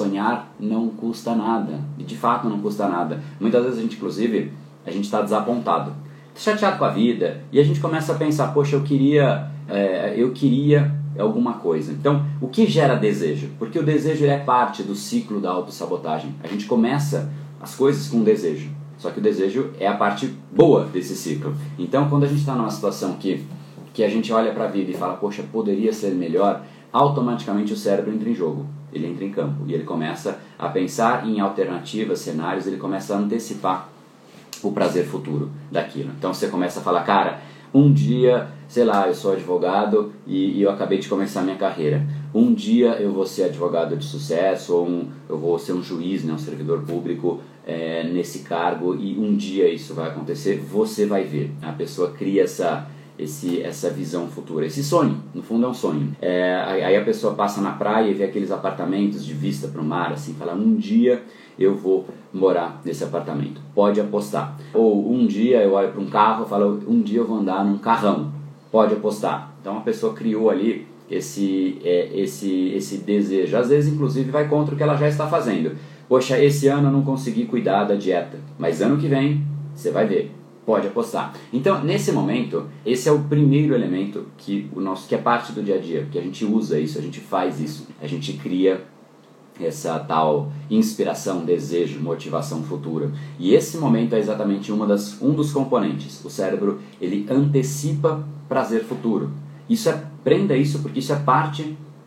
sonhar não custa nada. E de fato não custa nada. Muitas vezes a gente, inclusive, a gente está desapontado, chateado com a vida, e a gente começa a pensar, poxa, eu queria, é, eu queria alguma coisa. Então, o que gera desejo? Porque o desejo é parte do ciclo da autossabotagem. A gente começa as coisas com desejo. Só que o desejo é a parte boa desse ciclo. Então, quando a gente está numa situação que, que a gente olha para a vida e fala, poxa, poderia ser melhor, automaticamente o cérebro entra em jogo, ele entra em campo e ele começa a pensar em alternativas, cenários, ele começa a antecipar o prazer futuro daquilo. Então você começa a falar, cara, um dia, sei lá, eu sou advogado e, e eu acabei de começar minha carreira. Um dia eu vou ser advogado de sucesso, ou um, eu vou ser um juiz, né, um servidor público é, nesse cargo, e um dia isso vai acontecer, você vai ver. A pessoa cria essa esse, essa visão futura, esse sonho, no fundo é um sonho. É, aí a pessoa passa na praia e vê aqueles apartamentos de vista para o mar, assim, fala, um dia eu vou morar nesse apartamento, pode apostar. Ou um dia eu olho para um carro e falo, um dia eu vou andar num carrão, pode apostar. Então a pessoa criou ali esse, é, esse, esse desejo, às vezes inclusive vai contra o que ela já está fazendo. Poxa, esse ano eu não consegui cuidar da dieta, mas ano que vem você vai ver, pode apostar. Então, nesse momento, esse é o primeiro elemento que o nosso que é parte do dia a dia, que a gente usa isso, a gente faz isso, a gente cria essa tal inspiração, desejo, motivação futura. E esse momento é exatamente uma das, um dos componentes. O cérebro ele antecipa prazer futuro. Isso é prenda isso porque isso é parte